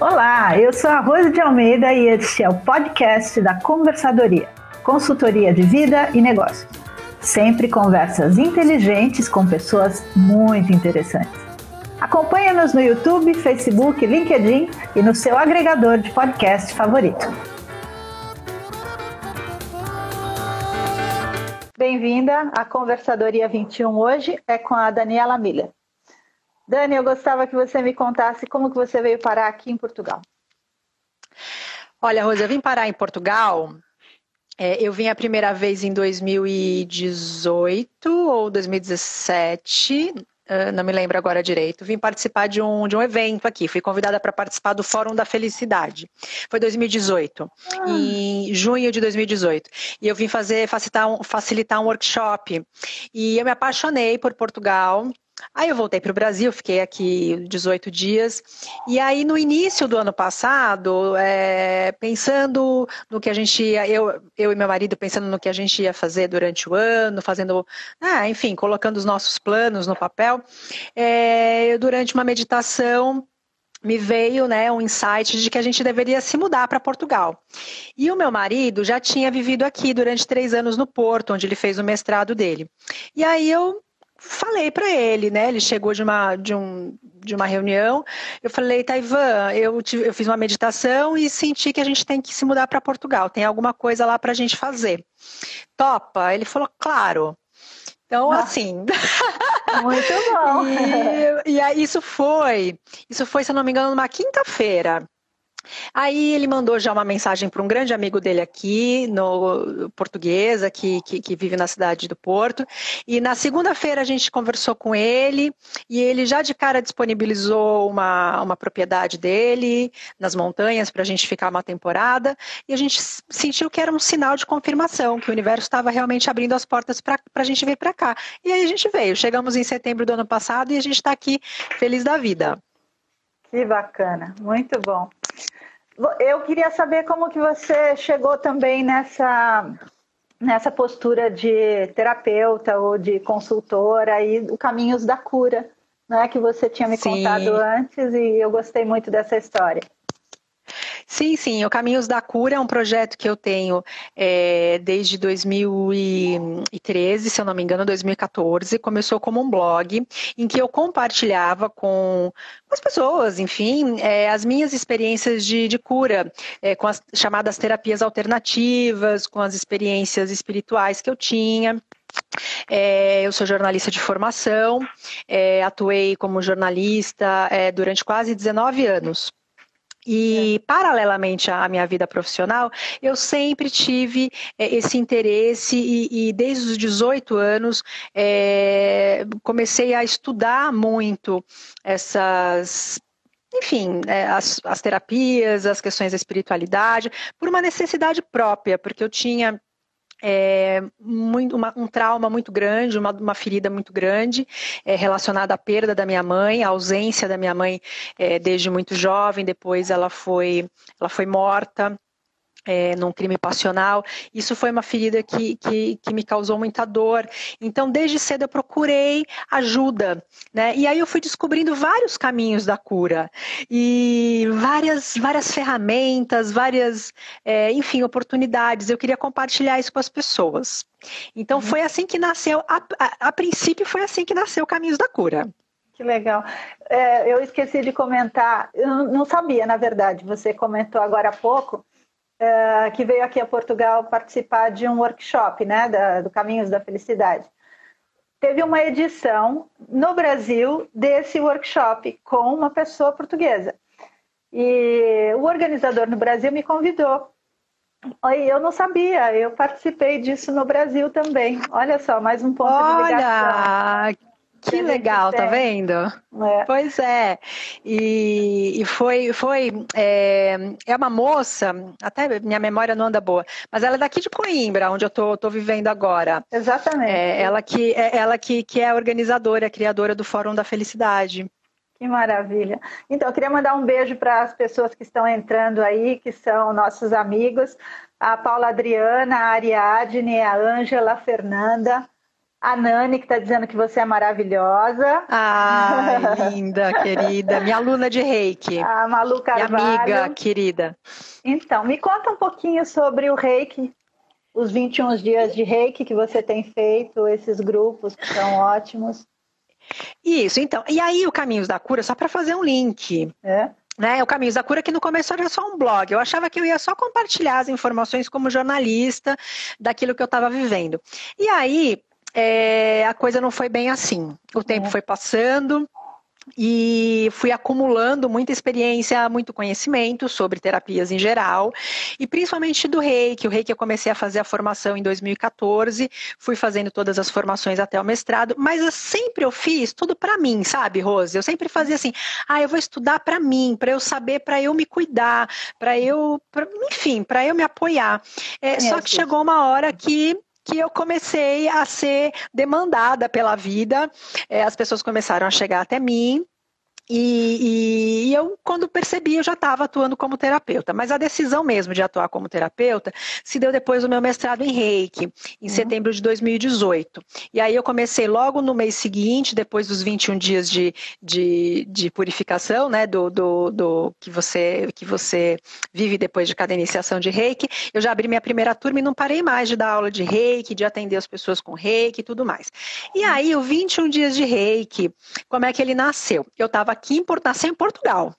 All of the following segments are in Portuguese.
Olá, eu sou a Rose de Almeida e este é o podcast da Conversadoria, consultoria de vida e negócios. Sempre conversas inteligentes com pessoas muito interessantes. Acompanhe-nos no YouTube, Facebook, LinkedIn e no seu agregador de podcast favorito. Bem-vinda à Conversadoria 21 hoje é com a Daniela Miller. Dani, eu gostava que você me contasse como que você veio parar aqui em Portugal. Olha, Rosa, eu vim parar em Portugal. É, eu vim a primeira vez em 2018 ou 2017, uh, não me lembro agora direito. Vim participar de um, de um evento aqui. Fui convidada para participar do Fórum da Felicidade. Foi 2018, ah. em junho de 2018. E eu vim fazer facilitar um, facilitar um workshop. E eu me apaixonei por Portugal. Aí eu voltei para o Brasil, fiquei aqui 18 dias. E aí, no início do ano passado, é, pensando no que a gente ia, eu, eu e meu marido pensando no que a gente ia fazer durante o ano, fazendo, ah, enfim, colocando os nossos planos no papel, é, durante uma meditação, me veio né, um insight de que a gente deveria se mudar para Portugal. E o meu marido já tinha vivido aqui durante três anos no Porto, onde ele fez o mestrado dele. E aí eu falei para ele, né? Ele chegou de uma, de, um, de uma reunião. Eu falei, Taivan, eu, eu fiz uma meditação e senti que a gente tem que se mudar para Portugal. Tem alguma coisa lá para a gente fazer. Topa? Ele falou, claro. Então, ah, assim. Muito bom. e, e aí, isso foi, isso foi, se eu não me engano, numa quinta-feira. Aí ele mandou já uma mensagem para um grande amigo dele aqui, no portuguesa, que, que, que vive na cidade do Porto. E na segunda-feira a gente conversou com ele e ele já de cara disponibilizou uma, uma propriedade dele nas montanhas para a gente ficar uma temporada. E a gente sentiu que era um sinal de confirmação, que o universo estava realmente abrindo as portas para a gente vir para cá. E aí a gente veio. Chegamos em setembro do ano passado e a gente está aqui feliz da vida. Que bacana, muito bom. Eu queria saber como que você chegou também nessa nessa postura de terapeuta ou de consultora e o Caminhos da Cura, né, que você tinha me Sim. contado antes e eu gostei muito dessa história. Sim, sim. O Caminhos da Cura é um projeto que eu tenho é, desde 2013, se eu não me engano, 2014. Começou como um blog em que eu compartilhava com as pessoas, enfim, é, as minhas experiências de, de cura, é, com as chamadas terapias alternativas, com as experiências espirituais que eu tinha. É, eu sou jornalista de formação, é, atuei como jornalista é, durante quase 19 anos. E, é. paralelamente à minha vida profissional, eu sempre tive é, esse interesse e, e, desde os 18 anos é, comecei a estudar muito essas enfim, é, as, as, terapias, as questões da espiritualidade, por uma necessidade própria, porque eu tinha é, muito, uma, um trauma muito grande, uma, uma ferida muito grande é, relacionada à perda da minha mãe, à ausência da minha mãe é, desde muito jovem. Depois ela foi, ela foi morta é, num crime passional. Isso foi uma ferida que, que, que, me causou muita dor. Então, desde cedo eu procurei ajuda, né? E aí eu fui descobrindo vários caminhos da cura e várias, várias ferramentas, várias, é, enfim, oportunidades. Eu queria compartilhar isso com as pessoas. Então, uhum. foi assim que nasceu, a, a, a princípio, foi assim que nasceu Caminhos da Cura. Que legal. É, eu esqueci de comentar, eu não sabia, na verdade, você comentou agora há pouco, uh, que veio aqui a Portugal participar de um workshop, né, da, do Caminhos da Felicidade. Teve uma edição no Brasil desse workshop com uma pessoa portuguesa. E o organizador no Brasil me convidou. Eu não sabia, eu participei disso no Brasil também. Olha só, mais um ponto Olha, de ligação. Que legal, tá vendo? É. Pois é. E, e foi, foi é, é, uma moça, até minha memória não anda boa, mas ela é daqui de Coimbra, onde eu tô, tô vivendo agora. Exatamente. É, ela que é ela que, que é a organizadora, a criadora do Fórum da Felicidade. Que maravilha. Então, eu queria mandar um beijo para as pessoas que estão entrando aí, que são nossos amigos, a Paula Adriana, a Ariadne, a Ângela, a Fernanda, A Nani, que está dizendo que você é maravilhosa. Ai, linda, querida. Minha aluna de reiki. A Malu Carvalho. Minha amiga, querida. Então, me conta um pouquinho sobre o reiki, os 21 dias de reiki que você tem feito, esses grupos que são ótimos. Isso, então. E aí, o Caminhos da Cura, só para fazer um link. É? Né, o Caminhos da Cura, que no começo era só um blog. Eu achava que eu ia só compartilhar as informações como jornalista daquilo que eu estava vivendo. E aí, é, a coisa não foi bem assim. O tempo é. foi passando, e fui acumulando muita experiência, muito conhecimento sobre terapias em geral e principalmente do reiki. O reiki eu comecei a fazer a formação em 2014, fui fazendo todas as formações até o mestrado, mas eu sempre eu fiz tudo para mim, sabe, Rose? Eu sempre fazia assim: ah, eu vou estudar para mim, para eu saber, para eu me cuidar, para eu, pra, enfim, para eu me apoiar. É, só que chegou uma hora que que eu comecei a ser demandada pela vida, é, as pessoas começaram a chegar até mim e, e, eu, quando percebi, eu já estava atuando como terapeuta. Mas a decisão mesmo de atuar como terapeuta se deu depois do meu mestrado em Reiki, em uhum. setembro de 2018. E aí eu comecei logo no mês seguinte, depois dos 21 dias de, de, de purificação, né, do, do, do, que, você, que você vive depois de cada iniciação de Reiki. Eu já abri minha primeira turma e não parei mais de dar aula de Reiki, de atender as pessoas com Reiki e tudo mais. E uhum. aí, o 21 dias de Reiki, como é que ele nasceu? Eu estava aqui em, nasceu em Portugal.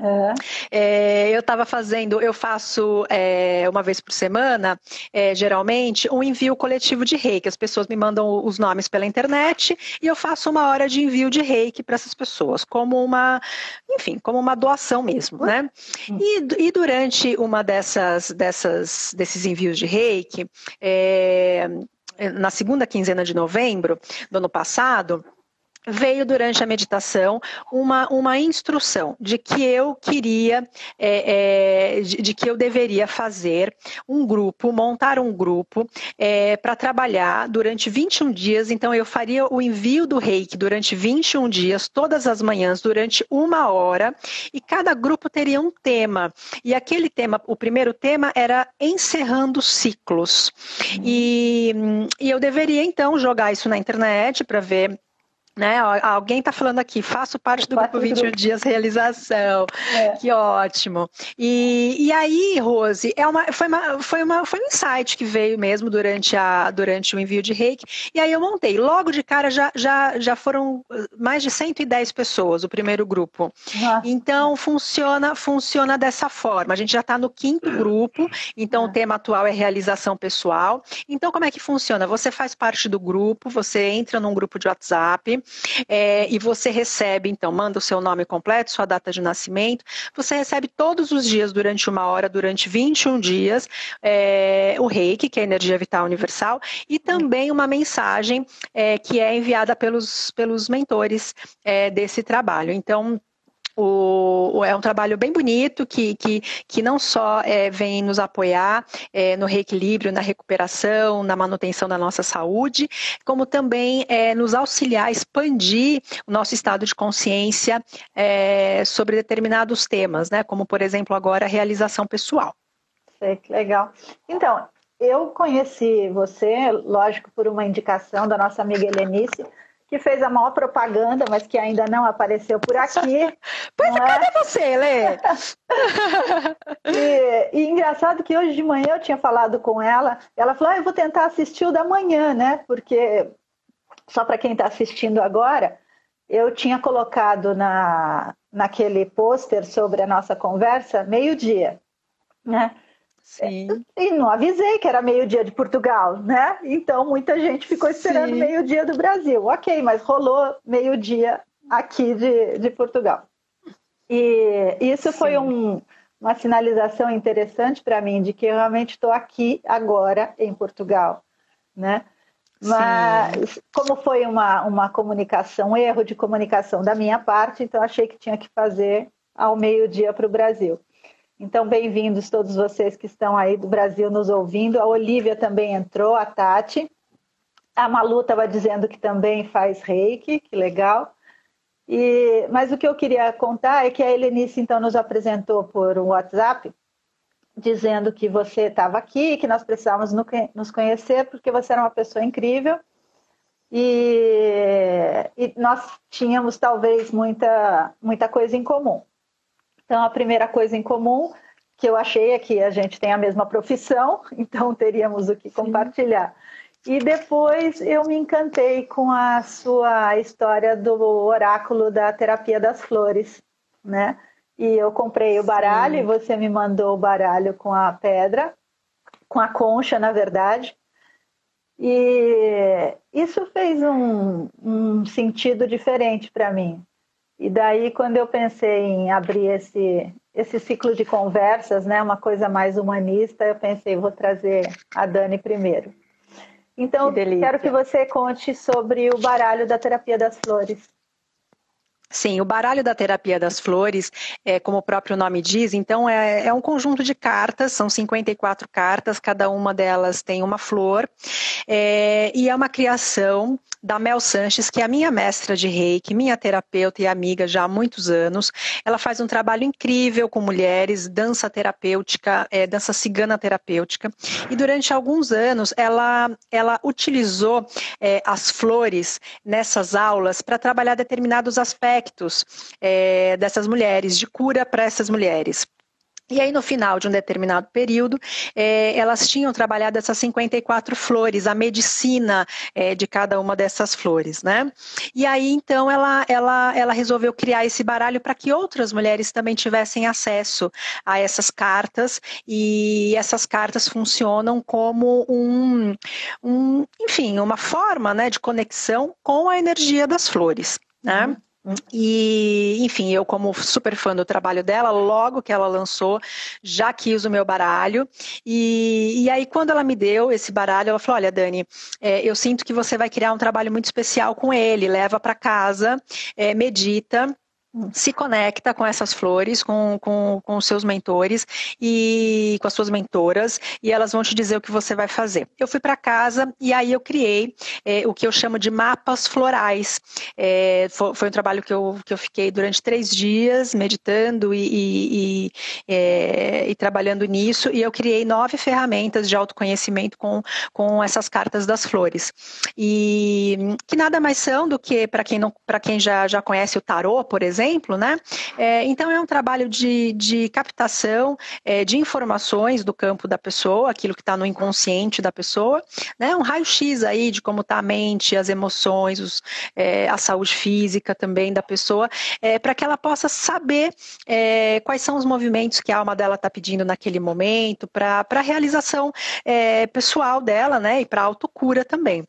É. É, eu estava fazendo, eu faço é, uma vez por semana, é, geralmente, um envio coletivo de reiki. As pessoas me mandam os nomes pela internet e eu faço uma hora de envio de reiki para essas pessoas, como uma, enfim, como uma doação mesmo, né? E, e durante uma dessas, dessas, desses envios de reiki, é, na segunda quinzena de novembro do ano passado, veio durante a meditação uma, uma instrução de que eu queria, é, é, de, de, que eu deveria fazer um grupo, montar um grupo é, para trabalhar durante 21 dias. Então, eu faria o envio do reiki durante 21 dias, todas as manhãs, durante uma hora, e cada grupo teria um tema. E aquele tema, o primeiro tema era encerrando ciclos. E, e eu deveria, então, jogar isso na internet para ver né? Alguém está falando aqui, faço parte do grupo 21 grupo. Dias Realização. É. Que ótimo. E, e aí, Rose, é uma, foi, uma, foi, uma, foi um insight que veio mesmo durante, a, durante o envio de reiki. E aí eu montei. Logo de cara já, já, já foram mais de 110 pessoas, o primeiro grupo. Nossa. Então funciona, funciona dessa forma. A gente já está no quinto grupo, então é. o tema atual é realização pessoal. Então, como é que funciona? Você faz parte do grupo, você entra num grupo de WhatsApp é, e você recebe, então, manda o seu nome completo, sua data de nascimento, você recebe todos os dias, durante uma hora, durante 21 dias, é, o reiki, que é a energia vital universal, e também uma mensagem é, que é enviada pelos, pelos mentores é, desse trabalho. Então, o, é um trabalho bem bonito que, que, que não só é, vem nos apoiar é, no reequilíbrio, na recuperação, na manutenção da nossa saúde, como também é, nos auxiliar a expandir o nosso estado de consciência é, sobre determinados temas, né? como, por exemplo, agora a realização pessoal. Que legal. Então, eu conheci você, lógico, por uma indicação da nossa amiga Helenice, que fez a maior propaganda, mas que ainda não apareceu por aqui. Pois é, é você, Lê? e, e, engraçado que hoje de manhã eu tinha falado com ela, ela falou, ah, eu vou tentar assistir o da manhã, né? Porque, só para quem está assistindo agora, eu tinha colocado na, naquele pôster sobre a nossa conversa meio-dia, né? Sim. E não avisei que era meio-dia de Portugal, né? Então muita gente ficou esperando meio-dia do Brasil. Ok, mas rolou meio-dia aqui de, de Portugal. E isso Sim. foi um, uma sinalização interessante para mim de que eu realmente estou aqui agora em Portugal, né? Mas Sim. como foi uma, uma comunicação, um erro de comunicação da minha parte, então achei que tinha que fazer ao meio-dia para o Brasil. Então, bem-vindos todos vocês que estão aí do Brasil nos ouvindo. A Olivia também entrou, a Tati. A Malu estava dizendo que também faz reiki, que legal. E, mas o que eu queria contar é que a Helenice então nos apresentou por um WhatsApp, dizendo que você estava aqui, que nós precisávamos nos conhecer porque você era uma pessoa incrível e, e nós tínhamos talvez muita, muita coisa em comum. Então, a primeira coisa em comum que eu achei é que a gente tem a mesma profissão, então teríamos o que compartilhar. Sim. E depois eu me encantei com a sua história do oráculo da terapia das flores, né? E eu comprei o baralho Sim. e você me mandou o baralho com a pedra, com a concha, na verdade. E isso fez um, um sentido diferente para mim. E daí, quando eu pensei em abrir esse, esse ciclo de conversas, né, uma coisa mais humanista, eu pensei, vou trazer a Dani primeiro. Então, que quero que você conte sobre o baralho da terapia das flores. Sim, o baralho da terapia das flores, é, como o próprio nome diz, então é, é, um conjunto de cartas, são 54 cartas, cada uma delas tem uma flor, é, e é uma criação da Mel Sanches, que é a minha mestra de reiki, minha terapeuta e amiga já há muitos anos. Ela faz um trabalho incrível com mulheres, dança terapêutica, é, dança cigana terapêutica, e durante alguns anos ela, ela utilizou é, as flores nessas aulas para trabalhar determinados aspectos é, dessas mulheres, de cura para essas mulheres. E aí, no final de um determinado período, é, elas tinham trabalhado essas 54 flores, a medicina é, de cada uma dessas flores, né? E aí, então, ela, ela, ela resolveu criar esse baralho para que outras mulheres também tivessem acesso a essas cartas, e essas cartas funcionam como um, um enfim, uma forma né, de conexão com a energia das flores, né? Uhum. E, enfim, eu, como super fã do trabalho dela, logo que ela lançou, já quis o meu baralho. E, e aí, quando ela me deu esse baralho, ela falou: Olha, Dani, é, eu sinto que você vai criar um trabalho muito especial com ele, leva para casa, é, medita se conecta com essas flores, com, com, com seus mentores e com as suas mentoras, e elas vão te dizer o que você vai fazer. Eu fui para casa e aí eu criei é, o que eu chamo de mapas florais. É, foi, foi, um trabalho que eu, que eu fiquei durante três dias meditando e, e, e, é, e, trabalhando nisso, e eu criei nove ferramentas de autoconhecimento com, com essas cartas das flores. E que nada mais são do que, para quem, não, quem já, já conhece o tarô, por exemplo, exemplo, né? É, então é um trabalho de, de captação é, de informações do campo da pessoa, aquilo que está no inconsciente da pessoa, né? Um raio-x aí de como está a mente, as emoções, os, é, a saúde física também da pessoa, é, para que ela possa saber é, quais são os movimentos que a alma dela está pedindo naquele momento, para a realização é, pessoal dela, né? E para autocura também.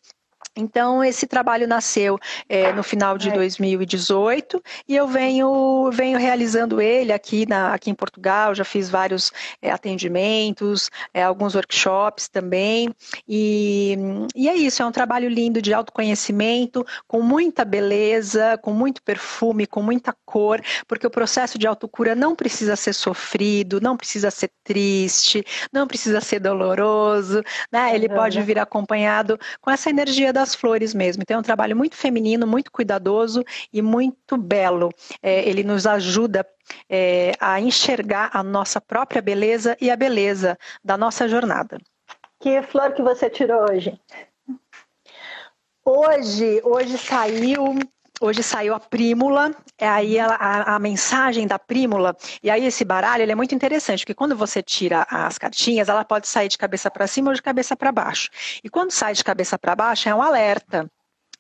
Então, esse trabalho nasceu é, no final de 2018 e eu venho, venho realizando ele aqui, na, aqui em Portugal. Já fiz vários é, atendimentos, é, alguns workshops também. E, e é isso, é um trabalho lindo de autoconhecimento, com muita beleza, com muito perfume, com muita cor, porque o processo de autocura não precisa ser sofrido, não precisa ser triste, não precisa ser doloroso, né? Ele pode vir acompanhado com essa energia da das flores mesmo. Então é um trabalho muito feminino, muito cuidadoso e muito belo. É, ele nos ajuda é, a enxergar a nossa própria beleza e a beleza da nossa jornada. Que flor que você tirou hoje? Hoje, hoje saiu hoje saiu a prímula, é aí a, a, a, mensagem da prímula, e aí esse baralho é muito interessante, porque quando você tira as cartinhas, ela pode sair de cabeça para cima ou de cabeça para baixo. E quando sai de cabeça para baixo, é um alerta.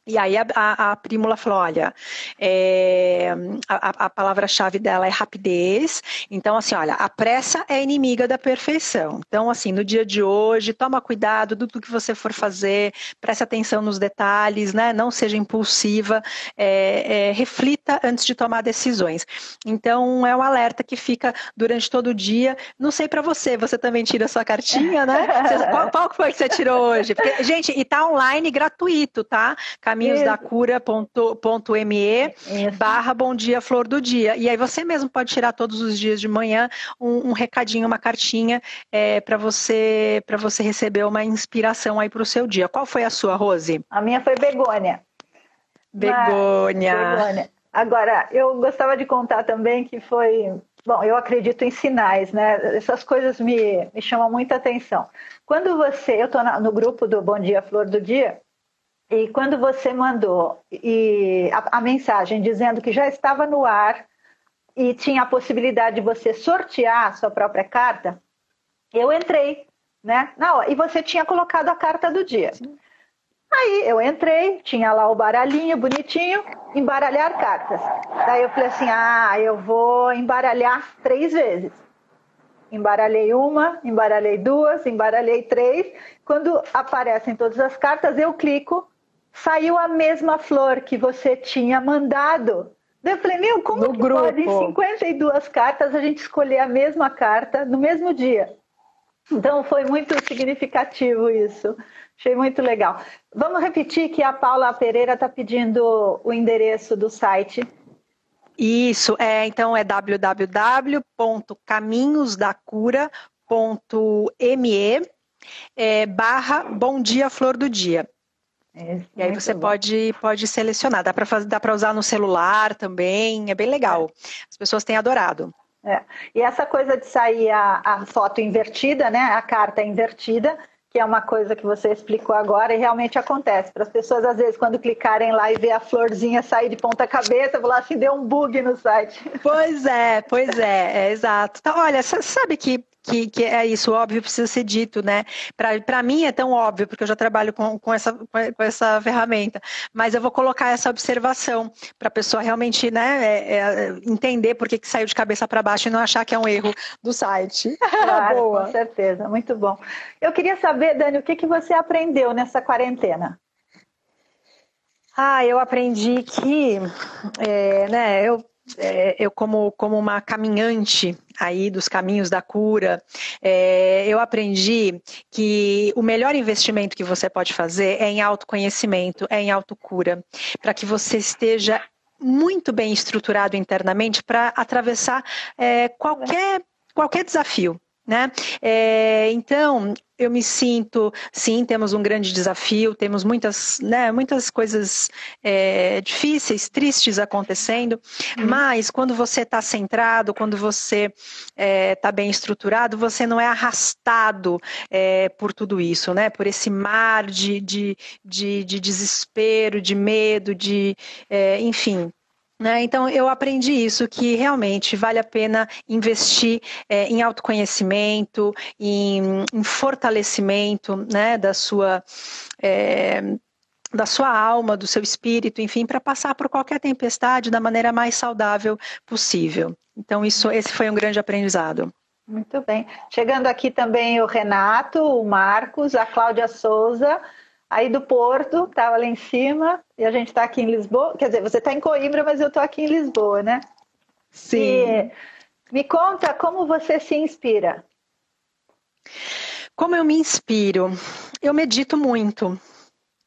E aí a, a, a Prímula falou, olha, é, a, a palavra-chave dela é rapidez, então assim, olha, a pressa é inimiga da perfeição. Então assim, no dia de hoje, toma cuidado do que você for fazer, preste atenção nos detalhes, né? Não seja impulsiva, é, é, reflita antes de tomar decisões. Então é um alerta que fica durante todo o dia. Não sei para você, você também tira a sua cartinha, né? Você, qual, qual foi que você tirou hoje? Porque, gente, e tá online gratuito, tá? caminhosdacura.me barra bom dia flor do dia. E aí você mesmo pode tirar todos os dias de manhã um, um recadinho, uma cartinha é, para você para você receber uma inspiração aí para o seu dia. Qual foi a sua, Rose? A minha foi begônia. Begônia. Mas, begônia. Agora, eu gostava de contar também que foi Bom, eu acredito em sinais, né? Essas coisas me, me chamam muita atenção. Quando você, eu estou no grupo do Bom Dia Flor do Dia, E quando você mandou e a, a mensagem dizendo que já estava no ar e tinha a possibilidade de você sortear a sua própria carta, eu entrei, né? Na E você tinha colocado a carta do dia. Sim. Aí eu entrei, tinha lá o baralhinho bonitinho, embaralhar cartas. Daí eu falei assim: ah, eu vou embaralhar três vezes. Embaralhei uma, embaralhei duas, embaralhei três. Quando aparecem todas as cartas, eu clico, saiu a mesma flor que você tinha mandado. Daí eu falei, meu, como no que grupo. pode em 52 cartas a gente escolher a mesma carta no mesmo dia? Então foi muito significativo isso. Achei muito legal. Vamos repetir que a Paula Pereira está pedindo o endereço do site. Isso, é, então é www.caminhosdacura.me é, barra Bom Dia Flor do Dia. É, e aí você pode, pode selecionar, dá para usar no celular também, é bem legal. As pessoas têm adorado. É. E essa coisa de sair a, a foto invertida, né? A carta invertida, que é uma coisa que você explicou agora e realmente acontece. Para as pessoas, às vezes, quando clicarem lá e ver a florzinha sair de ponta cabeça, falar assim, deu um bug no site. Pois é, pois é, é exato. Então, olha, sabe que que, que, é isso, óbvio precisa ser dito, né? Para mim é tão óbvio, porque eu já trabalho com, com, essa, com essa ferramenta, mas eu vou colocar essa observação para a pessoa realmente né, é, é, entender por que, que saiu de cabeça para baixo e não achar que é um erro do site. Claro, Boa. com certeza, muito bom. Eu queria saber, Dani, o que, que você aprendeu nessa quarentena? Ah, eu aprendi que, é, né, eu é, eu como, como uma caminhante aí dos caminhos da cura, é, eu aprendi que o melhor investimento que você pode fazer é em autoconhecimento, é em autocura, para que você esteja muito bem estruturado internamente para atravessar é, qualquer, qualquer desafio. Né? É, então, eu me sinto, sim, temos um grande desafio, temos muitas, né, muitas coisas é, difíceis, tristes acontecendo, uhum. mas quando você está centrado, quando você está é, tá bem estruturado, você não é arrastado é, por tudo isso, né? Por esse mar de, de, de, de desespero, de medo, de, é, enfim, né? Então, eu aprendi isso, que realmente vale a pena investir é, em autoconhecimento, em, em fortalecimento né, da sua. É, da sua alma, do seu espírito, enfim, para passar por qualquer tempestade da maneira mais saudável possível. Então, isso, esse foi um grande aprendizado. Muito bem. Chegando aqui também o Renato, o Marcos, a Cláudia Souza, aí do Porto, estava lá em cima, e a gente está aqui em Lisboa. Quer dizer, você está em Coimbra, mas eu estou aqui em Lisboa, né? Sim. E me conta como você se inspira. Como eu me inspiro? Eu medito muito.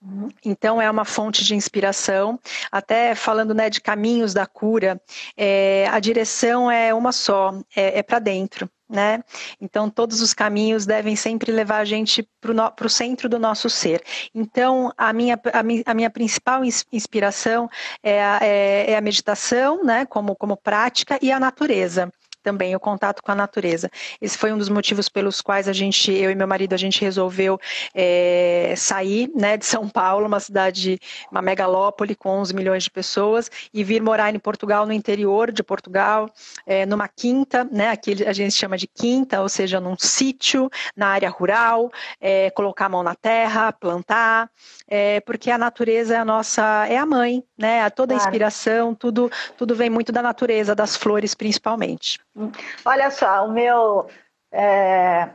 Uhum. Então é uma fonte de inspiração. Até falando né, de caminhos da cura, é, a direção é uma só, é, é para dentro né? Então, todos os caminhos devem sempre levar a gente para o centro do nosso ser. Então, a minha, a a minha principal inspiração é a, é, é a meditação, né? Como, como prática, e a natureza também o contato com a natureza. Esse foi um dos motivos pelos quais a gente, eu e meu marido, a gente resolveu é, sair né, de São Paulo, uma cidade, uma megalópole com 11 milhões de pessoas, e vir morar em Portugal, no interior de Portugal, é, numa quinta, né, aqui a gente chama de quinta, ou seja, num sítio, na área rural, é, colocar a mão na terra, plantar, é, porque a natureza é a nossa, é a mãe, né, toda a inspiração, tudo, tudo vem muito da natureza, das flores principalmente. Olha só, o meu é,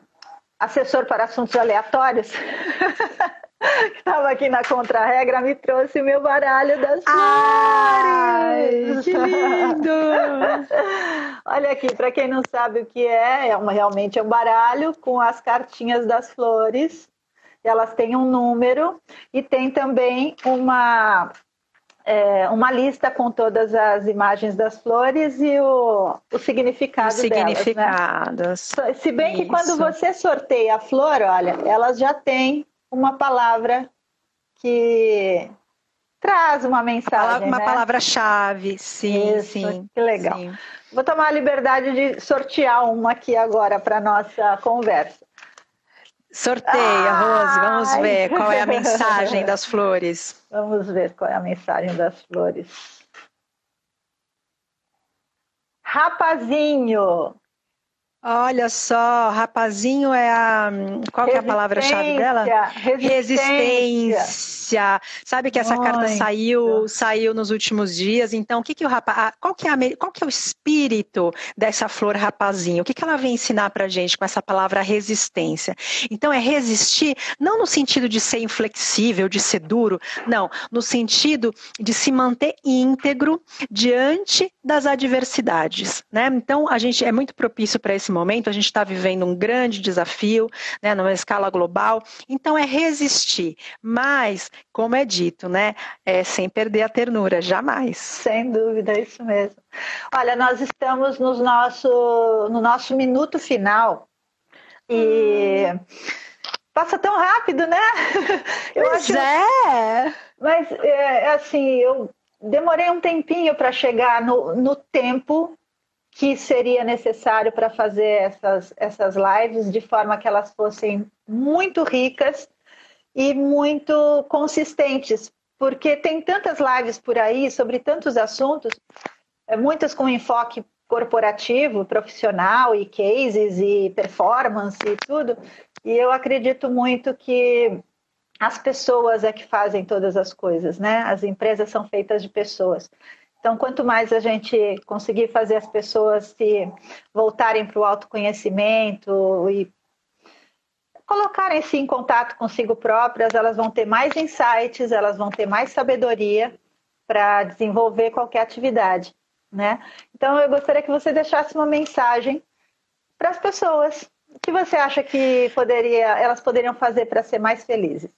assessor para assuntos aleatórios, que estava aqui na contra-regra, me trouxe o meu baralho das flores. que lindo! Olha aqui, para quem não sabe o que é, é uma, realmente é um baralho com as cartinhas das flores. Elas têm um número e tem também uma é, uma lista com todas as imagens das flores e o, o significado Os significados. Delas, né? Se bem Isso. que quando você sorteia a flor, olha, elas já têm uma palavra que traz uma mensagem. Uma né? palavra-chave, sim, Isso, sim. Que legal. Sim. Vou tomar a liberdade de sortear uma aqui agora para nossa conversa. Sorteia, Rose, vamos ver qual é a mensagem das flores. Vamos ver qual é a mensagem das flores. Rapazinho. Olha só, rapazinho é a. Qual é a palavra-chave dela? Resistência. Resistência. Sabe que essa Muito. carta saiu saiu nos últimos dias. Então, o que, que o rapaz. Qual que, é a, qual que é o espírito dessa flor rapazinho? O que, que ela vem ensinar pra gente com essa palavra resistência? Então, é resistir, não no sentido de ser inflexível, de ser duro, não, no sentido de se manter íntegro diante das adversidades. Né? Então, a gente é muito propício para esse momento, a gente está vivendo um grande desafio, né, numa escala global, então é resistir, mas, como é dito, né, é sem perder a ternura, jamais. Sem dúvida, é isso mesmo. Olha, nós estamos no nosso, no nosso minuto final e hum. passa tão rápido, né? Eu pois acho... é! Mas, é, assim, eu demorei um tempinho para chegar no, no tempo que seria necessário para fazer essas, essas lives de forma que elas fossem muito ricas e muito consistentes, porque tem tantas lives por aí sobre tantos assuntos, é, muitas com enfoque corporativo, profissional e cases e performance e tudo, e eu acredito muito que as pessoas é que fazem todas as coisas, né? As empresas são feitas de pessoas. Então, quanto mais a gente conseguir fazer as pessoas se voltarem para o autoconhecimento e colocarem-se em contato consigo próprias, elas vão ter mais insights, elas vão ter mais sabedoria para desenvolver qualquer atividade, né? Então, eu gostaria que você deixasse uma mensagem para as pessoas. O que você acha que poderia, elas poderiam fazer para ser mais felizes?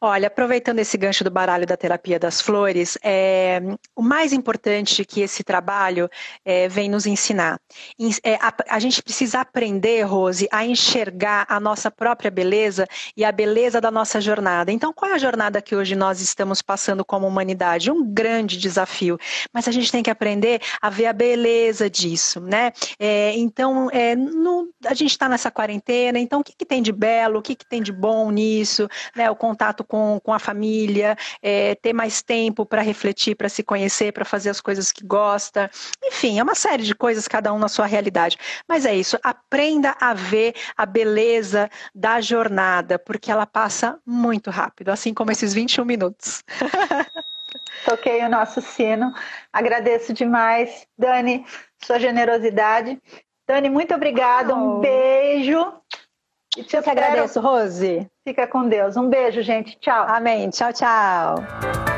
Olha, aproveitando esse gancho do baralho da terapia das flores, é, o mais importante que esse trabalho é, vem nos ensinar. É, a, a, gente precisa aprender, Rose, a enxergar a nossa própria beleza e a beleza da nossa jornada. Então, qual é a jornada que hoje nós estamos passando como humanidade? Um grande desafio. Mas a gente tem que aprender a ver a beleza disso, né? É, então, é, no, a gente está nessa quarentena, então o que, que tem de belo, o que, que tem de bom nisso, né? O contato contato com, com a família, é, ter mais tempo para refletir, para se conhecer, para fazer as coisas que gosta. Enfim, é uma série de coisas, cada um na sua realidade. Mas é isso, aprenda a ver a beleza da jornada, porque ela passa muito rápido, assim como esses 21 minutos. Toquei o nosso sino. Agradeço demais, Dani, sua generosidade. Dani, muito obrigada. Oh. Um beijo. E te Eu que agradeço, Rose. Fica com Deus. Um beijo, gente. Tchau. Amém. Tchau, tchau.